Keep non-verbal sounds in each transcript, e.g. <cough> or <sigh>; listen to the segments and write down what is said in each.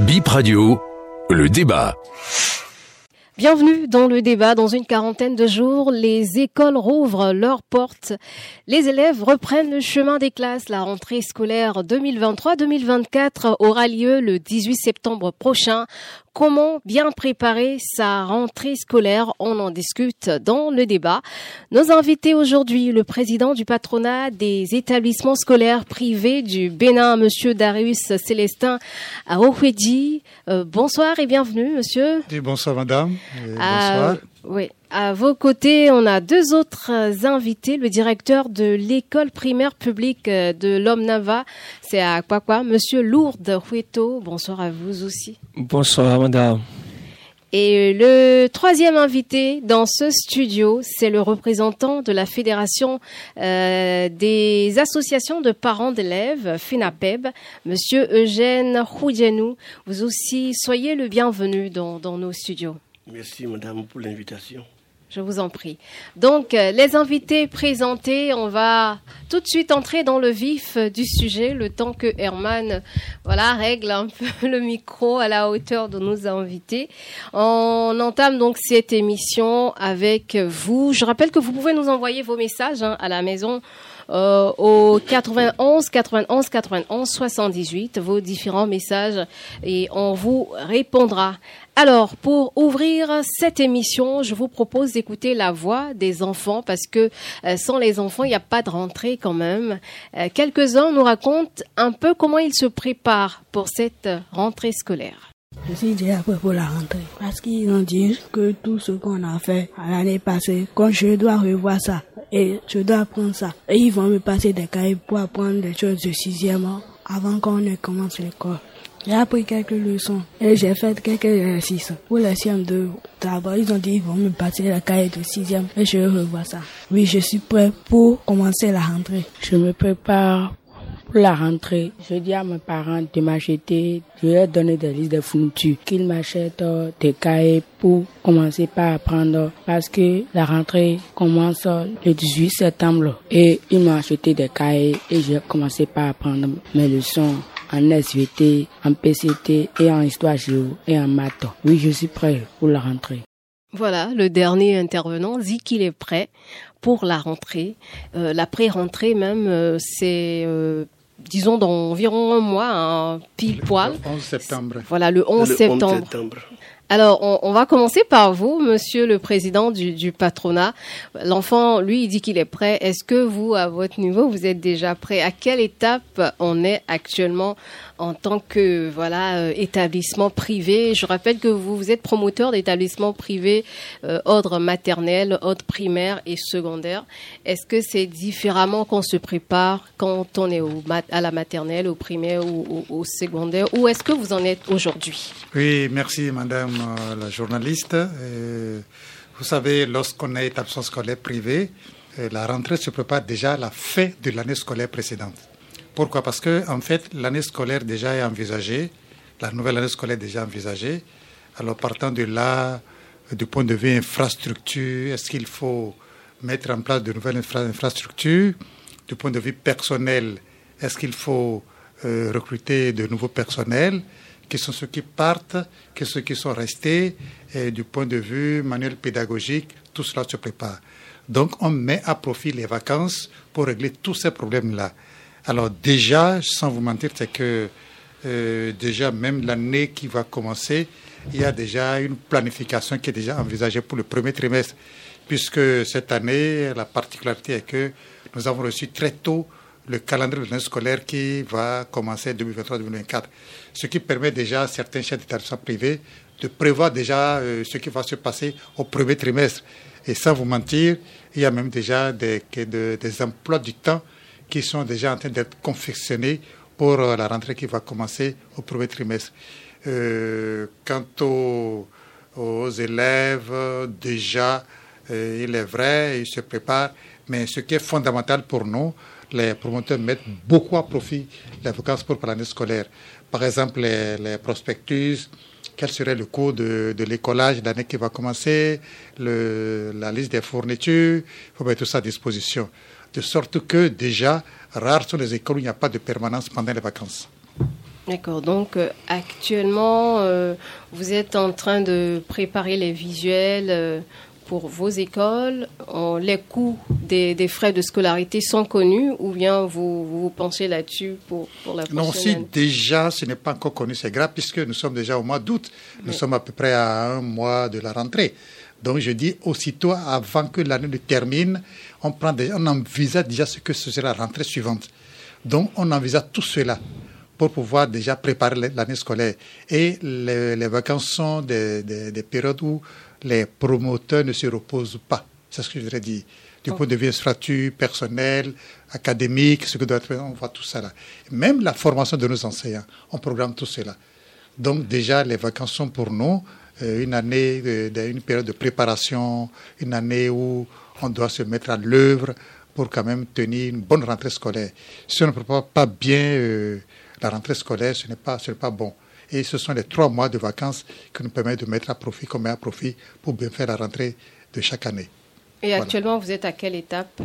Bip Radio, le débat. Bienvenue dans le débat. Dans une quarantaine de jours, les écoles rouvrent leurs portes. Les élèves reprennent le chemin des classes. La rentrée scolaire 2023-2024 aura lieu le 18 septembre prochain. Comment bien préparer sa rentrée scolaire On en discute dans le débat. Nos invités aujourd'hui, le président du patronat des établissements scolaires privés du Bénin, monsieur Darius Célestin Aouhedi. Euh, bonsoir et bienvenue, monsieur. bonsoir, madame. bonsoir. oui. À vos côtés, on a deux autres invités. Le directeur de l'école primaire publique de l'Homme Nava, c'est à quoi quoi Monsieur Lourdes Hueto. Bonsoir à vous aussi. Bonsoir, madame. Et le troisième invité dans ce studio, c'est le représentant de la Fédération euh, des associations de parents d'élèves, FENAPEB, Monsieur Eugène Houdjenou. Vous aussi, soyez le bienvenu dans nos studios. Merci, madame, pour l'invitation. Je vous en prie. Donc, euh, les invités présentés, on va tout de suite entrer dans le vif du sujet, le temps que Herman, voilà, règle un peu <laughs> le micro à la hauteur de nos invités. On entame donc cette émission avec vous. Je rappelle que vous pouvez nous envoyer vos messages hein, à la maison euh, au 91 91 91 78 vos différents messages et on vous répondra. Alors, pour ouvrir cette émission, je vous propose d'écouter la voix des enfants parce que euh, sans les enfants, il n'y a pas de rentrée quand même. Euh, quelques-uns nous racontent un peu comment ils se préparent pour cette rentrée scolaire. Je suis déjà prêt pour la rentrée parce qu'ils ont dit que tout ce qu'on a fait l'année passée, quand je dois revoir ça et je dois apprendre ça, et ils vont me passer des cahiers pour apprendre des choses de sixième avant qu'on ne commence l'école. J'ai appris quelques leçons et j'ai fait quelques exercices. Pour le CM2, d'abord, ils ont dit qu'ils vont me passer la cahier de sixième et je revois ça. Oui, je suis prêt pour commencer la rentrée. Je me prépare pour la rentrée. Je dis à mes parents de m'acheter, je leur donner des listes de fournitures, qu'ils m'achètent euh, des cahiers pour commencer par apprendre parce que la rentrée commence le 18 septembre et ils m'ont acheté des cahiers et j'ai commencé par apprendre mes leçons en SVT, en PCT et en histoire géo et en maths. Oui, je suis prêt pour la rentrée. Voilà, le dernier intervenant dit qu'il est prêt pour la rentrée. Euh, la pré-rentrée même, euh, c'est euh, disons dans environ un mois, un pile poil. Le 11 septembre. Voilà, le 11 septembre. Alors, on, va commencer par vous, monsieur le président du, patronat. L'enfant, lui, il dit qu'il est prêt. Est-ce que vous, à votre niveau, vous êtes déjà prêt? À quelle étape on est actuellement en tant que voilà euh, établissement privé? Je rappelle que vous, vous êtes promoteur d'établissements privés euh, ordre maternel, ordre primaire et secondaire. Est-ce que c'est différemment qu'on se prépare quand on est à la maternelle, au primaire ou au, secondaire? Où est-ce que vous en êtes aujourd'hui? Oui, merci Madame la journaliste. vous savez, lorsqu'on est établissement scolaire privé, la rentrée se prépare déjà à la fin de l'année scolaire précédente. Pourquoi? Parce que en fait, l'année scolaire déjà est envisagée, la nouvelle année scolaire est déjà envisagée. Alors partant de là, du point de vue infrastructure, est-ce qu'il faut mettre en place de nouvelles infrastructures? Du point de vue personnel, est-ce qu'il faut euh, recruter de nouveaux personnels? Qui sont ceux qui partent Qui sont ceux qui sont restés Et du point de vue manuel pédagogique, tout cela se prépare. Donc on met à profit les vacances pour régler tous ces problèmes-là. Alors déjà, sans vous mentir, c'est que euh, déjà même l'année qui va commencer, il y a déjà une planification qui est déjà envisagée pour le premier trimestre, puisque cette année, la particularité est que nous avons reçu très tôt le calendrier de l'année scolaire qui va commencer 2023-2024, ce qui permet déjà à certains chefs d'établissement privés de prévoir déjà euh, ce qui va se passer au premier trimestre. Et sans vous mentir, il y a même déjà des, emplois du temps qui sont déjà en train d'être confectionnés pour euh, la rentrée qui va commencer au premier trimestre. Euh, quant aux, élèves, déjà, il est vrai, ils se préparent, mais ce qui est fondamental pour nous, les promoteurs mettent beaucoup à profit les vacances pour l'année scolaire. Par exemple, les, prospectus, quel serait le coût de, de l'écolage l'année qui va commencer, la liste des fournitures, il faut mettre tout ça à disposition de sorte que déjà, rares sont les écoles où il n'y a pas de permanence pendant les vacances. D'accord, donc euh, actuellement, euh, vous êtes en train de préparer les visuels euh, pour vos écoles. les coûts des, frais de scolarité sont connus ou bien vous vous, pensez là-dessus pour, pour la prochaine Non, si déjà ce n'est pas encore connu, c'est grave puisque nous sommes déjà au mois d'août. Nous sommes à peu près à un mois de la rentrée. Donc je dis aussitôt avant que l'année ne termine, on, prend on envisage déjà ce que ce sera la rentrée suivante. Donc on envisage tout cela pour pouvoir déjà préparer l'année scolaire. Et les, vacances sont des, périodes où les promoteurs ne se reposent pas. C'est ce que je voudrais dire. Du point de vue infrastructure, personnel, académique, ce que doit être, on voit tout ça là. Même la formation de nos enseignants, on programme tout cela. Donc déjà, les vacances sont pour nous euh, une année, une période de préparation, une année où on doit se mettre à l'œuvre pour quand même tenir une bonne rentrée scolaire. Si on ne prépare pas bien euh, la rentrée scolaire, ce n'est pas, pas bon. Et ce sont les trois mois de vacances qui nous permettent de mettre à profit, qu'on met à profit pour bien faire la rentrée de chaque année. Et actuellement, vous êtes à quelle étape?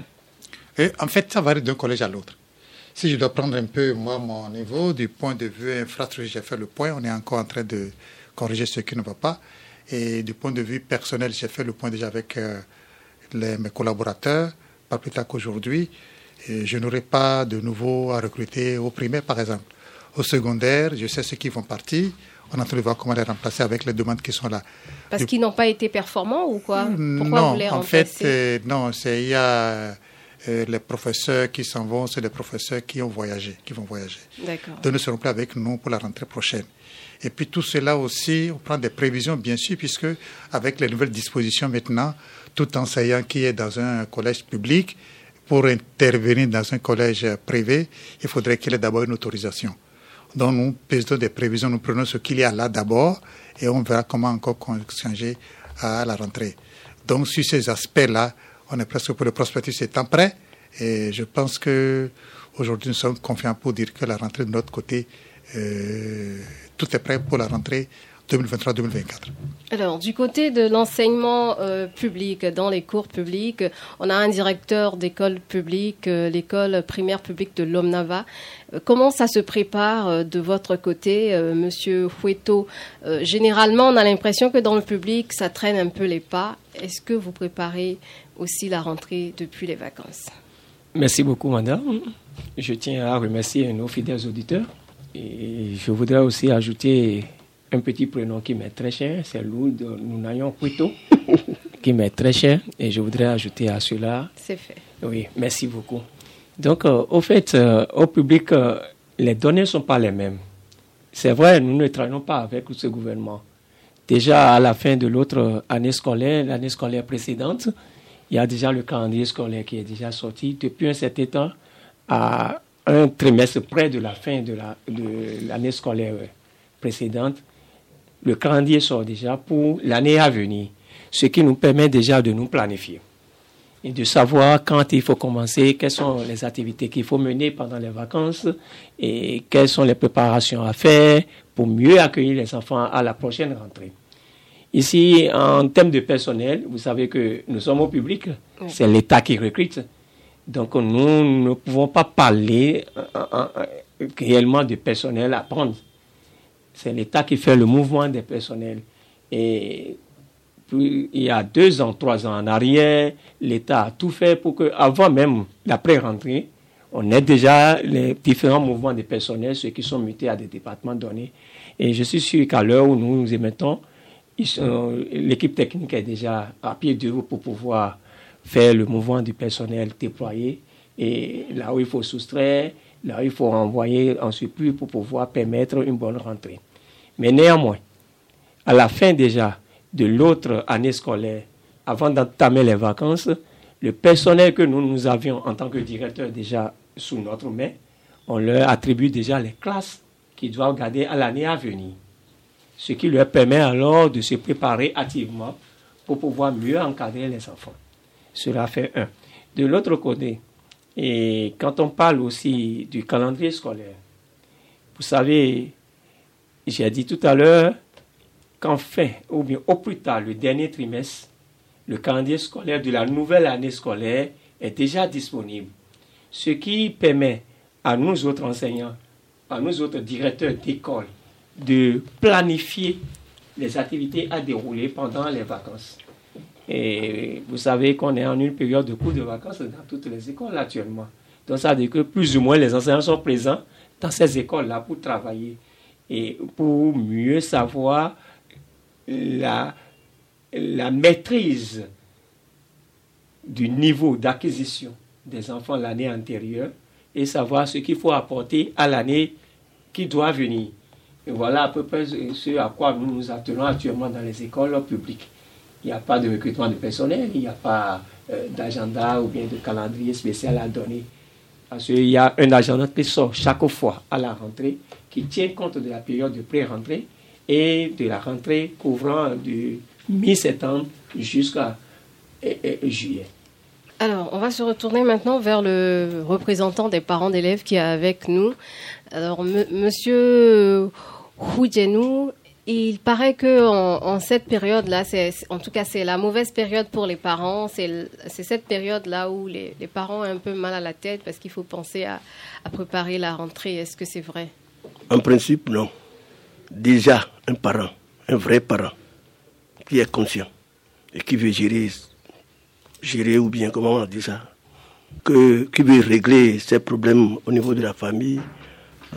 Et En fait, ça varie d'un collège à l'autre. Si je dois prendre un peu, moi, mon niveau, du point de vue infrastructure, j'ai fait le point, on est encore en train de corriger ce qui ne va pas. Et du point de vue personnel, j'ai fait le point déjà avec euh, mes collaborateurs, pas plus tard qu'aujourd'hui. Je n'aurai pas de nouveau à recruter au primaire, par exemple. Au secondaire, je sais ceux qui vont partir. On est en train de voir comment les remplacer avec les demandes qui sont là. Parce qu'ils n'ont pas été performants ou quoi? Pourquoi vous les en fait, euh, non, c'est il y a euh, les professeurs qui s'en vont, c'est les professeurs qui ont voyagé, qui vont voyager. D'accord. Donc, ne seront plus avec nous pour la rentrée prochaine. Et puis tout cela aussi, on prend des prévisions, bien sûr, puisque avec les nouvelles dispositions maintenant, tout enseignant qui est dans un collège public, pour intervenir dans un collège privé, il faudrait qu'il ait d'abord une autorisation. Donc nous faisons des prévisions, nous prenons ce qu'il y a là d'abord et on verra comment encore changer à la rentrée. Donc sur ces aspects-là, on est presque pour le prospectus étant prêt et je pense que aujourd'hui nous sommes confiants pour dire que la rentrée de notre côté, euh, tout est prêt pour la rentrée 2023-2024. Alors, du côté de l'enseignement euh, public, dans les cours publics, on a un directeur d'école publique, euh, l'école primaire publique de l'Omnava. Euh, comment ça se prépare de votre côté, Monsieur Fouetto Généralement, on a l'impression que dans le public, ça traîne un peu les pas. Est-ce que vous préparez aussi la rentrée depuis les vacances? Merci beaucoup, Madame. Je tiens à remercier nos fidèles auditeurs. Et je voudrais aussi ajouter un petit prénom qui m'est très cher, c'est Louis de Nounayon Puito, <laughs> qui m'est très cher. Et je voudrais ajouter à cela. C'est fait. Oui, merci beaucoup. Donc, euh, au fait, euh, au public, euh, les données ne sont pas les mêmes. C'est vrai, nous ne travaillons pas avec ce gouvernement. Déjà, à la fin de l'autre année scolaire, l'année scolaire précédente, il y a déjà le calendrier scolaire qui est déjà sorti. Depuis un certain temps, à un trimestre près de la fin de l'année la, scolaire précédente, le calendrier sort déjà pour l'année à venir, ce qui nous permet déjà de nous planifier et de savoir quand il faut commencer, quelles sont les activités qu'il faut mener pendant les vacances et quelles sont les préparations à faire pour mieux accueillir les enfants à la prochaine rentrée. Ici, en termes de personnel, vous savez que nous sommes au public, c'est l'État qui recrute. Donc nous ne pouvons pas parler euh, euh, euh, réellement de personnel à prendre. C'est l'État qui fait le mouvement des personnels. Et il y a deux ans, trois ans en arrière, l'État a tout fait pour que, avant même l'après-rentrée, on ait déjà les différents mouvements des personnels, ceux qui sont mutés à des départements donnés. Et je suis sûr qu'à l'heure où nous nous émettons, l'équipe technique est déjà à pied d'œuvre pour pouvoir faire le mouvement du personnel déployé. Et là où il faut soustraire, Là, il faut envoyer en surplus pour pouvoir permettre une bonne rentrée. Mais néanmoins, à la fin déjà de l'autre année scolaire, avant d'entamer les vacances, le personnel que nous, nous avions en tant que directeur déjà sous notre main, on leur attribue déjà les classes qu'ils doivent garder à l'année à venir. Ce qui leur permet alors de se préparer activement pour pouvoir mieux encadrer les enfants. Cela fait un. De l'autre côté, et quand on parle aussi du calendrier scolaire, vous savez, j'ai dit tout à l'heure qu'en fait, ou bien au plus tard, le dernier trimestre, le calendrier scolaire de la nouvelle année scolaire est déjà disponible. Ce qui permet à nous autres enseignants, par nous autres directeurs d'école de planifier les activités à dérouler pendant les vacances. Et vous savez qu'on est en une période de cours de vacances dans toutes les écoles actuellement. Donc ça veut dire que plus ou moins les enseignants sont présents dans ces écoles-là pour travailler et pour mieux savoir la, maîtrise du niveau d'acquisition des enfants l'année antérieure et savoir ce qu'il faut apporter à l'année qui doit venir. Et voilà à peu près ce à quoi nous nous attelons actuellement dans les écoles publiques. Il n'y a pas de recrutement de personnel, il n'y a pas euh, d'agenda ou bien de calendrier spécial à donner. Parce qu'il y a un agenda qui sort chaque fois à la rentrée qui tient compte de la période de pré-rentrée et de la rentrée couvrant du mi-septembre jusqu'à juillet. Alors, on va se retourner maintenant vers le représentant des parents d'élèves qui est avec nous. Alors, monsieur Houjenou, il paraît que en, cette période-là, en tout cas, c'est la mauvaise période pour les parents. C'est cette période-là où les, parents ont un peu mal à la tête parce qu'il faut penser à, préparer la rentrée. Est-ce que c'est vrai? En principe, non. Déjà, un parent, un vrai parent, qui est conscient et qui veut gérer, gérer ou bien comment on dit ça, que, qui veut régler ses problèmes au niveau de la famille,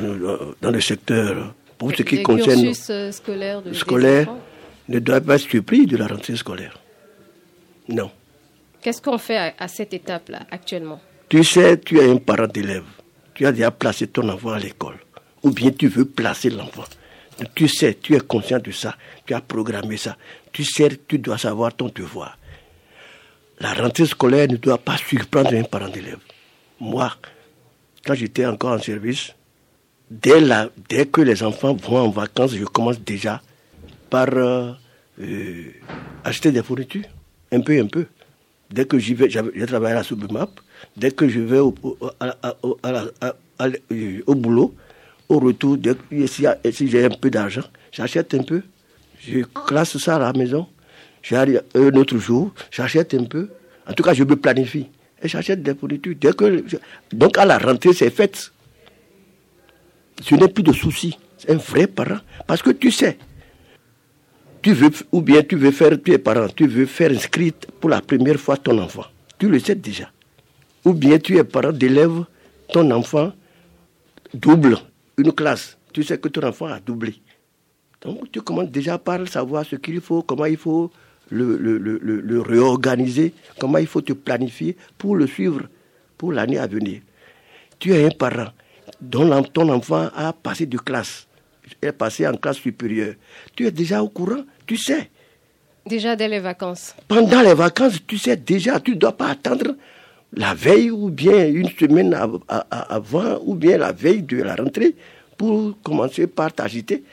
euh, dans le secteur pour ce qui concerne euh, scolaire, scolaire ne doit pas être surpris de la rentrée scolaire. Non. Qu'est-ce qu'on fait à, cette étape-là actuellement? Tu sais, tu es un parent d'élève. Tu as déjà placé ton enfant à l'école. Ou bien tu veux placer l'enfant. Tu sais, tu es conscient de ça. Tu as programmé ça. Tu sais, tu dois savoir ton devoir. La rentrée scolaire ne doit pas surprendre un parent d'élève. Moi, quand j'étais encore en service, dès, la, dès que les enfants vont en vacances, je commence déjà par euh, euh, acheter des fournitures, un peu, un peu. Dès que j'y vais, j'ai travaillé à la Submap, dès que je vais au, boulot, au retour, si, si j'ai un peu d'argent, j'achète un peu. Je classe ça à la maison. J'arrive un autre jour, j'achète un peu. En tout cas, je me planifie. Et j'achète des fournitures. Dès donc à la rentrée, c'est fait ce n'est plus de souci. C'est un vrai parent. Parce que tu sais, tu veux, ou bien tu veux faire, tu es parent, tu veux faire inscrire pour la première fois ton enfant. Tu le sais déjà. Ou bien tu es parent d'élève, ton enfant double une classe. Tu sais que ton enfant a doublé. Donc tu commences déjà par savoir ce qu'il faut, comment il faut le, le, réorganiser, comment il faut te planifier pour le suivre pour l'année à venir. Tu es un parent dont ton enfant a passé de classe, est passé en classe supérieure. Tu es déjà au courant, tu sais. Déjà dès les vacances. Pendant les vacances, tu sais déjà, tu ne dois pas attendre la veille ou bien une semaine avant ou bien la veille de la rentrée pour commencer par t'agiter.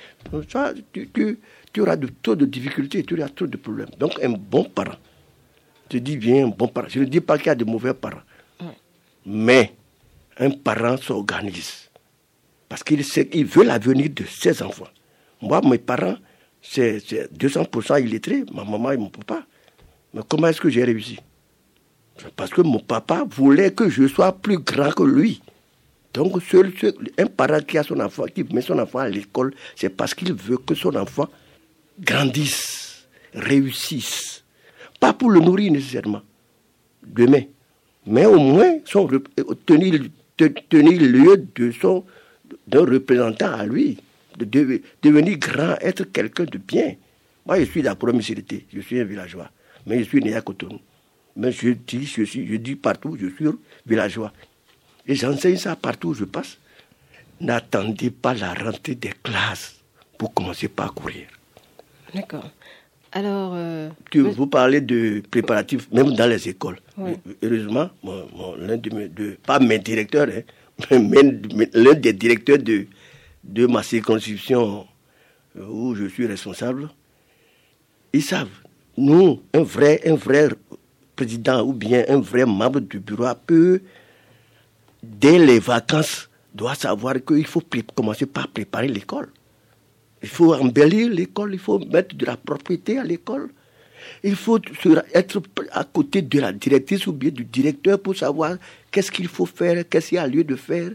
Tu, tu, tu, auras de, trop de difficultés, tu auras trop de problèmes. Donc un bon parent, je dis bien un bon parent. Je ne dis pas qu'il y a de mauvais parents. Mais un parent s'organise. Parce qu'il veut l'avenir de ses enfants. Moi, mes parents, c'est 200% illettrés, ma maman et mon papa. Mais comment est-ce que j'ai réussi? Parce que mon papa voulait que je sois plus grand que lui. Donc, un parent qui a son enfant, qui met son enfant à l'école, c'est parce qu'il veut que son enfant grandisse, réussisse. Pas pour le nourrir nécessairement, demain, mais au moins son, tenir tenir lieu de son d'un représentant à lui, de, devenir grand, être quelqu'un de bien. Moi, je suis de la promiscuité, je suis un villageois, mais je suis né à Cotonou. Mais je dis, je, je dis partout, je suis villageois. Et j'enseigne ça partout où je passe. N'attendez pas la rentrée des classes pour commencer par courir. D'accord. Alors, euh, vous parlez de préparatifs, même dans les écoles. Heureusement, l'un de, pas mes directeurs, hein, <laughs> mais l'un des directeurs de, de ma circonscription euh, où je suis responsable, ils savent. Nous, un vrai, un vrai président ou bien un vrai membre du bureau peut, dès les vacances, doit savoir qu'il faut commencer par préparer l'école. Il faut embellir l'école, il faut mettre de la propriété à l'école. Il faut être à côté de la directrice ou bien du directeur pour savoir qu'est-ce qu'il faut faire, qu'est-ce qu'il y a lieu de faire.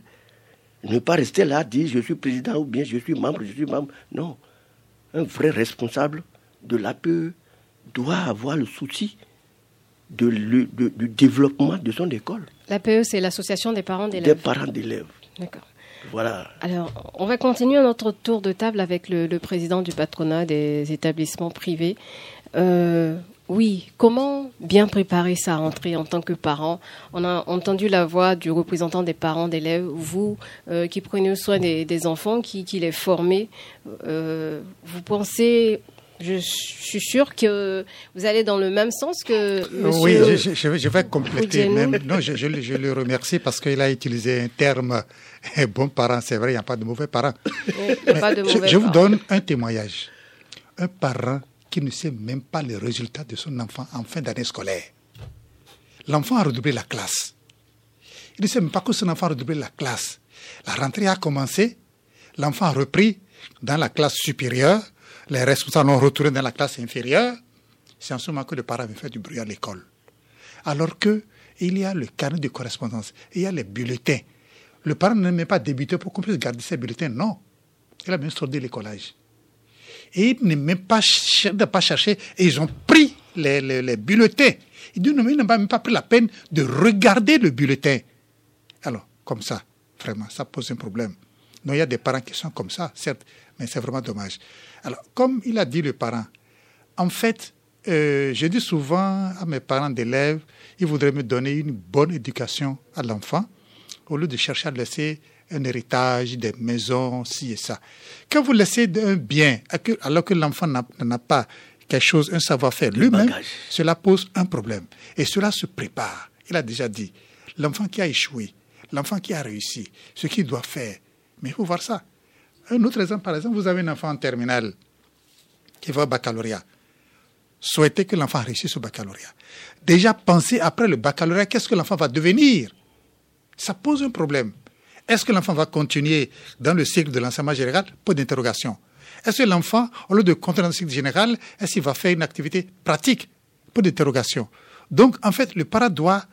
Ne pas rester là, dire je suis président ou bien je suis membre, je suis membre. Non. Un vrai responsable de l'APE doit avoir le souci de, du développement de son école. L'APE, c'est l'association des parents d'élèves. Des parents d'élèves. D'accord. Voilà. Alors, on va continuer notre tour de table avec le, président du patronat des établissements privés. Euh, oui, comment bien préparer sa rentrée en tant que parent? On a entendu la voix du représentant des parents d'élèves, vous euh, qui prenez soin des, enfants, qui, les formez. Euh, vous pensez je suis sûr que vous allez dans le même sens que monsieur Oui, je, vais compléter. Même, non, je, le remercie parce qu'il a utilisé un terme <laughs> bon parent. C'est vrai, il n'y a pas de mauvais parents. je vous donne un témoignage. Un parent qui ne sait même pas les résultats de son enfant en fin d'année scolaire. L'enfant a redoublé la classe. Il ne sait même pas que son enfant a redoublé la classe. La rentrée a commencé, l'enfant a repris dans la classe supérieure, les responsables ont retourné dans la classe inférieure. C'est en ce moment que le parent vient faire du bruit à l'école. Alors que il y a le carnet de correspondance, il y a les bulletins. Le parent ne pas débuter pour qu'on puisse garder ses bulletins, non. Il a bien sorti l'écolage. Et il ne même pas, cherché, et ils ont pris les, les, bulletins. Il dit, non, ils n'ont même pas pris la peine de regarder le bulletin. Alors, comme ça, vraiment, ça pose un problème. Non, il y a des parents qui sont comme ça, certes, mais c'est vraiment dommage. Alors, comme il a dit le parent, en fait, euh, je dis souvent à mes parents d'élèves, ils voudraient me donner une bonne éducation à l'enfant, au lieu de chercher à laisser un héritage, des maisons, ci et ça. Quand vous laissez un bien, alors que l'enfant n'a pas quelque chose, un savoir-faire lui-même, cela pose un problème. Et cela se prépare. Il a déjà dit, l'enfant qui a échoué, l'enfant qui a réussi, ce qu'il doit faire. Mais il faut voir ça. Un autre exemple, par exemple, vous avez un enfant en terminale qui va au baccalauréat. Souhaitez que l'enfant réussisse au baccalauréat. Déjà pensez après le baccalauréat, qu'est-ce que l'enfant va devenir? Ça pose un problème. Est-ce que l'enfant va continuer dans le cycle de l'enseignement général? Pas d'interrogation. Est-ce que l'enfant, au lieu de continuer dans le cycle général, est-ce qu'il va faire une activité pratique? Pas d'interrogation. Donc, en fait, le parent doit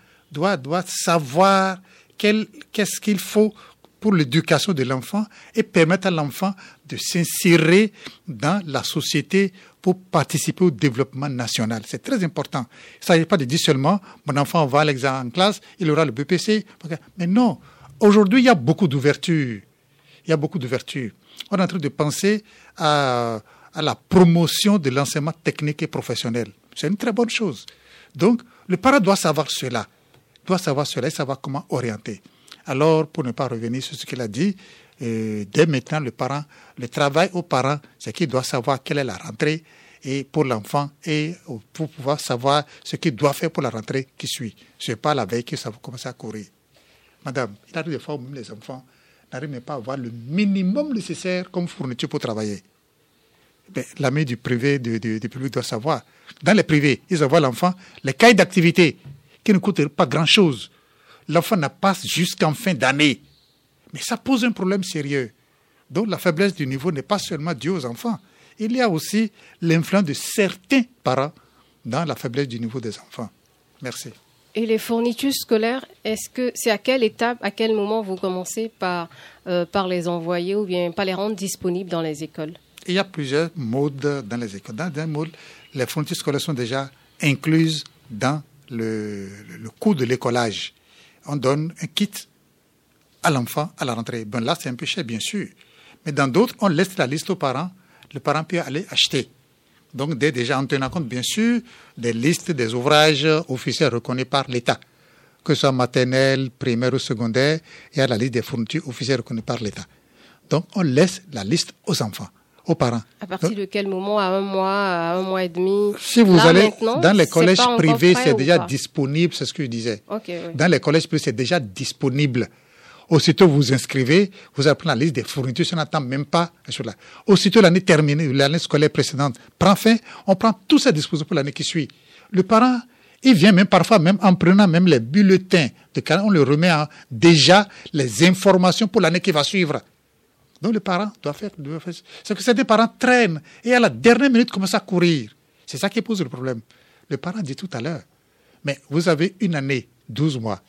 savoir qu'est-ce qu'il faut pour l'éducation de l'enfant et permettre à l'enfant de s'insérer dans la société pour participer au développement national. C'est très important. Il ne s'agit pas de dire seulement, mon enfant va à l'examen en classe, il aura le BPC. Mais non, aujourd'hui, il y a beaucoup d'ouverture. Il y a beaucoup d'ouverture. On est en train de penser à, la promotion de l'enseignement technique et professionnel. C'est une très bonne chose. Donc, le parent doit savoir cela, doit savoir cela et savoir comment orienter. Alors, pour ne pas revenir sur ce qu'il a dit, dès maintenant, le parent, le travail aux parents, c'est qu'il doit savoir quelle est la rentrée et pour l'enfant et pour pouvoir savoir ce qu'il doit faire pour la rentrée qui suit. Ce n'est pas la veille que ça va commencer à courir. Madame, il arrive des fois où même les enfants n'arrivent même pas à avoir le minimum nécessaire comme fourniture pour travailler. Ben, L'ami du privé, du, du, public doit savoir. Dans les privés, ils envoient l'enfant les cahiers d'activité qui ne coûtent pas grand-chose l'enfant n'a pas jusqu'en fin d'année. Mais ça pose un problème sérieux. Donc la faiblesse du niveau n'est pas seulement due aux enfants. Il y a aussi l'influence de certains parents dans la faiblesse du niveau des enfants. Merci. Et les fournitures scolaires, est-ce que c'est à quelle étape, à quel moment vous commencez par, euh, par les envoyer ou bien par les rendre disponibles dans les écoles? Il y a plusieurs modes dans les écoles. Dans un mode, les fournitures scolaires sont déjà incluses dans le, le coût de l'écolage on donne un kit à l'enfant à la rentrée. Ben là, c'est un peu cher, bien sûr. Mais dans d'autres, on laisse la liste aux parents. Le parent peut aller acheter. Donc, déjà en tenant compte, bien sûr, des listes des ouvrages officiels reconnus par l'État, que ce soit maternel, primaire ou secondaire, il y a la liste des fournitures officielles reconnues par l'État. Donc, on laisse la liste aux enfants, aux parents. À partir de quel moment? À un mois, à un mois et demi? Si vous allez dans les collèges privés, c'est déjà disponible, c'est ce que je disais. Dans les collèges privés, c'est déjà disponible. Aussitôt vous inscrivez, vous apprenez la liste des fournitures, on n'attend même pas cela. Aussitôt l'année terminée, l'année scolaire précédente prend fin, on prend tout ces dispositions pour l'année qui suit. Le parent, il vient même parfois, même en prenant même les bulletins de on le remet déjà les informations pour l'année qui va suivre. Donc le parent doit faire. C'est que certains parents traînent et à la dernière minute commencent à courir. C'est ça qui pose le problème. Le parent dit tout à l'heure, mais vous avez une année, 12 mois.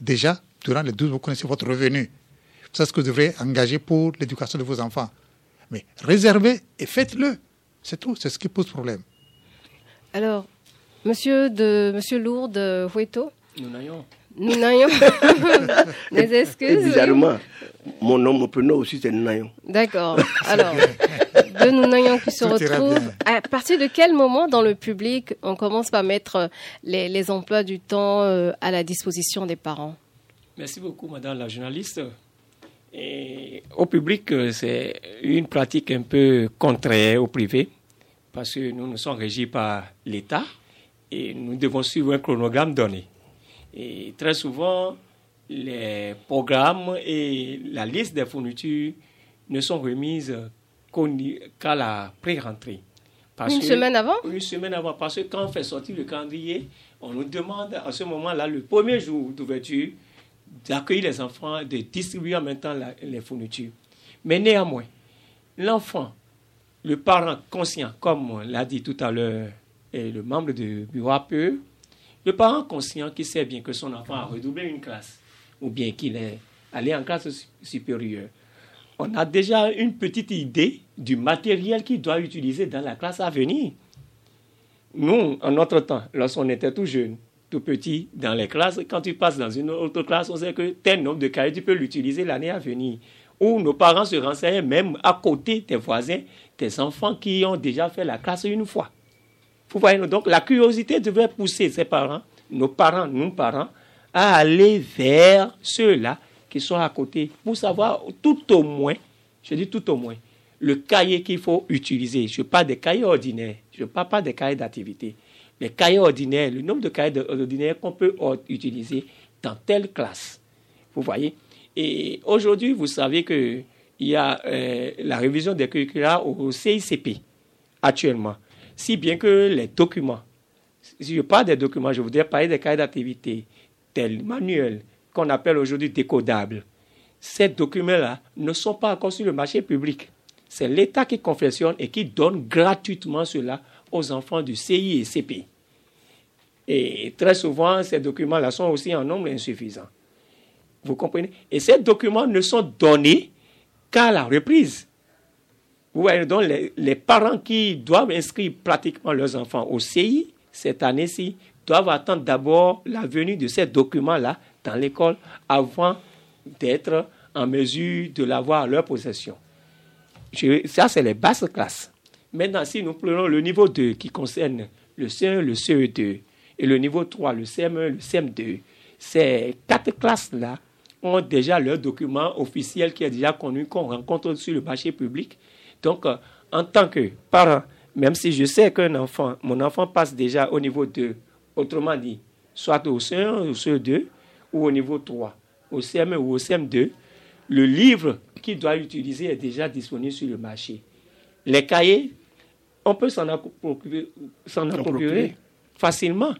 Déjà, durant les 12 mois, vous connaissez votre revenu. C'est ce que vous devrez engager pour l'éducation de vos enfants. Mais réservez et faites-le. C'est tout. C'est ce qui pose problème. Alors, monsieur, de, monsieur Lourdes Hueto Nous n'ayons. Nous n'ayons <laughs> des Et excuses. oui. bizarrement, mon nom, mon prénom aussi, c'est Nayon. D'accord. Alors, de nous n'ayons qui se Tout retrouvent. À partir de quel moment dans le public on commence par mettre les, les emplois du temps euh, à la disposition des parents? Merci beaucoup, madame la journaliste. Et au public, euh, c'est une pratique un peu contraire au privé, parce que nous nous sommes régis par l'État et nous devons suivre un chronogramme donné. Et très souvent, les programmes et la liste des fournitures ne sont remises qu'à la pré-rentrée. Une que- semaine avant? Une semaine avant, parce que quand on fait sortir le calendrier, on nous demande à ce moment-là, le premier jour d'ouverture, d'accueillir les enfants, de distribuer en même temps les fournitures. Mais néanmoins, l'enfant, le parent conscient, comme l'a dit tout à l'heure le membre du bureau APE, le parent conscient qui sait bien que son enfant a redoublé une classe ou bien qu'il est allé en classe su- supérieure, on a déjà une petite idée du matériel qu'il doit utiliser dans la classe à venir. Nous, en notre temps, lorsqu'on était tout jeune, tout petit, dans les classes, quand tu passes dans une autre classe, on sait que tel nombre de cahiers, tu peux l'utiliser l'année à venir. Ou nos parents se renseignaient même à côté des voisins, des enfants qui ont déjà fait la classe une fois. Vous voyez, donc la curiosité devait pousser ses parents, nos parents, nous parents, à aller vers ceux-là qui sont à côté pour savoir tout au moins, je dis tout au moins, le cahier qu'il faut utiliser. Je parle des cahiers ordinaires, je ne parle pas des cahiers d'activité. Les cahiers ordinaires, le nombre de cahiers ordinaires qu'on peut utiliser dans telle classe. Vous voyez? Et aujourd'hui, vous savez qu'il y a euh, la révision des curricula au CICP actuellement. Si bien que les documents, si je parle des documents, je voudrais parler des cahiers d'activité, tels manuels qu'on appelle aujourd'hui décodables. Ces documents-là ne sont pas encore sur le marché public. C'est l'État qui confectionne et qui donne gratuitement cela aux enfants du CI et CP. Et très souvent, ces documents-là sont aussi en nombre insuffisant. Vous comprenez? Et ces documents ne sont donnés qu'à la reprise. Vous voyez, donc les, parents qui doivent inscrire pratiquement leurs enfants au CI cette année-ci doivent attendre d'abord la venue de ces documents-là dans l'école avant d'être en mesure de l'avoir à leur possession. Ça, c'est les basses classes. Maintenant, si nous prenons le niveau 2 qui concerne le CE1, le CE2 et le niveau 3, le CM1, le CM2, ces quatre classes-là ont déjà leur document officiel qui est déjà connu, qu'on rencontre sur le marché public. Donc, euh, en tant que parent, même si je sais qu'un enfant, mon enfant passe déjà au niveau 2, autrement dit, soit au CE1 ou au CE2, ou au niveau 3, au CM1 ou au CM2, le livre qu'il doit utiliser est déjà disponible sur le marché. Les cahiers, on peut s'en procurer, facilement,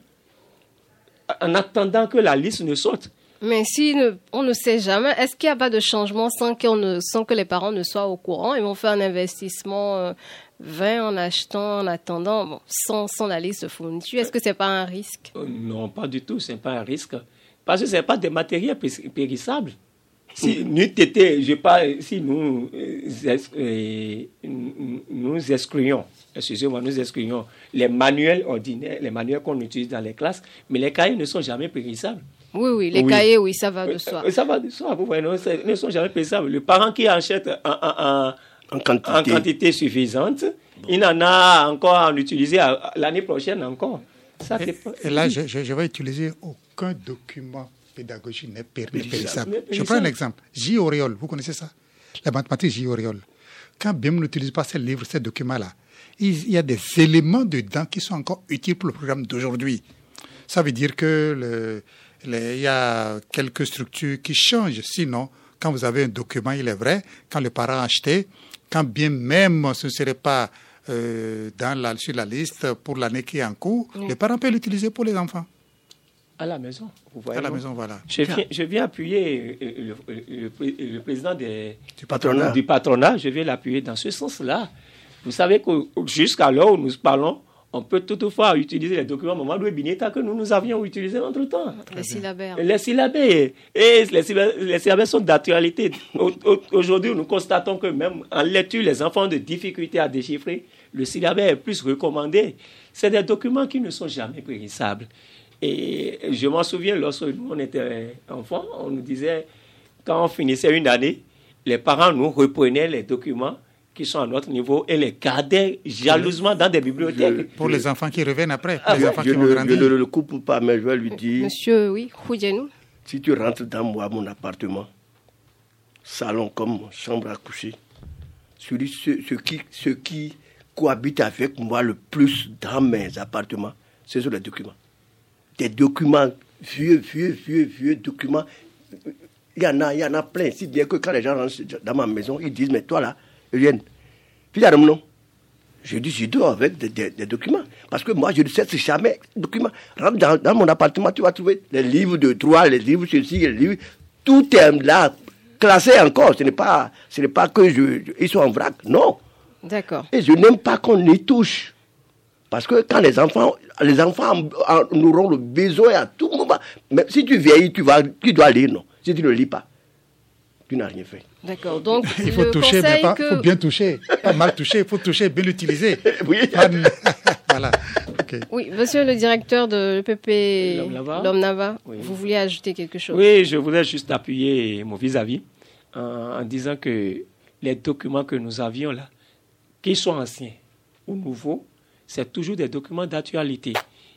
en attendant que la liste ne sorte. Mais si ne- on ne sait jamais, est-ce qu'il n'y a pas de changement sans, qu'on ne, sans que les parents ne soient au courant? Ils vont faire un investissement euh, vain en achetant, en attendant, bon, sans, sans la liste de fournitures. Est-ce que ce n'est pas un risque? Euh, Non, pas du tout, ce n'est pas un risque. Parce que ce n'est pas des matériels périssables. Si nous, été, je parle, si nous, euh, euh, nous- excluons, excusez-moi, nous excluons les manuels ordinaires, les manuels qu'on utilise dans les classes, mais les cahiers ne sont jamais périssables. Oui, oui, les Oui. cahiers, oui, ça va de soi. Euh, Ça va de soi, vous voyez, ne sont jamais périssables. Le parent qui achète en, en- en- En quantité. en quantité suffisante, il en a encore à en utiliser l'année prochaine encore. Ça, Et, c'est pas- et là, je, je- je vais utiliser aucun document pédagogique n'est pér- n'est périssable. Je prends un exemple. J. Auréole, vous connaissez ça? La mathématique J. Auréole. Quand BIM n'utilise pas ces livres, ces documents-là, il y a des éléments dedans qui sont encore utiles pour le programme d'aujourd'hui. Ça veut dire que il y a quelques structures qui changent. Sinon, quand vous avez un document, il est vrai, quand le parent a acheté, quand bien même ce ne serait pas euh, dans la, sur la liste pour l'année qui est en cours, le parent peut l'utiliser pour les enfants. À la maison. Vous voyez, À la maison, voilà. Je viens, je viens appuyer euh, le, le- le- le président des- Du patronat. du patronat, je vais l'appuyer dans ce sens-là. Vous savez que jusqu'à l'heure où nous parlons, on peut toutefois utiliser les documents Mamadou Bineta que nous, nous avions utilisés entre-temps. Les syllabaires. Les syllabaires. Et les syllabaires, les syllabaires sont d'actualité. Au- au- Aujourd'hui, nous constatons que même en lecture, les enfants ont de difficultés à déchiffrer. Le syllabaire est plus recommandé. C'est des documents qui ne sont jamais périssables. Et je m'en souviens, lorsque nous, on était enfants, on nous disait, quand on finissait une année, les parents nous reprenaient les documents qui sont à notre niveau et les gardaient jalousement dans des bibliothèques. Pour les enfants qui reviennent après, Ah, les enfants Je qui vont ne je grandir. ne le coupe pas, mais je vais lui dire Monsieur, oui, si tu rentres dans moi, mon appartement, salon comme chambre à coucher, celui, ce, ce qui, ce qui cohabite avec moi le plus dans mes appartements, ce sont les documents. Des documents, vieux, vieux, vieux, vieux documents. Il y en a, il y en a plein. Si bien que quand les gens rentrent dans ma maison, ils disent, mais toi là, Eugène, puis il non. Je dis, je dors avec des, des- des documents. Parce que moi, je ne cesse jamais documents. Rentre dans, dans mon appartement, tu vas trouver les livres de droit, les livres ceci, les livres. Tout est là, classé encore. Ce n'est pas, ce n'est pas que je, je- ils sont en vrac. Non. D'accord. Et je n'aime pas qu'on y touche. Parce que quand les enfants, les enfants en- en auront le besoin à tout moment. Mais si tu vieillis, tu, vas, tu dois lire, non? Si tu ne lis pas, tu n'as rien fait. D'accord. Donc, Il faut le toucher, mais conseil pas, que... faut bien toucher. Pas mal toucher, il faut toucher, bien l'utiliser. <laughs> Oui. Pas- <laughs> voilà. Ok. Oui, monsieur le directeur de l'EPP L'Homme Nava. L'Homme Nava, Oui. vous vouliez ajouter quelque chose? Oui, je voudrais juste appuyer mon vis-à-vis en, en disant que les documents que nous avions là, qu'ils soient anciens ou nouveaux, c'est toujours des documents d'actualité.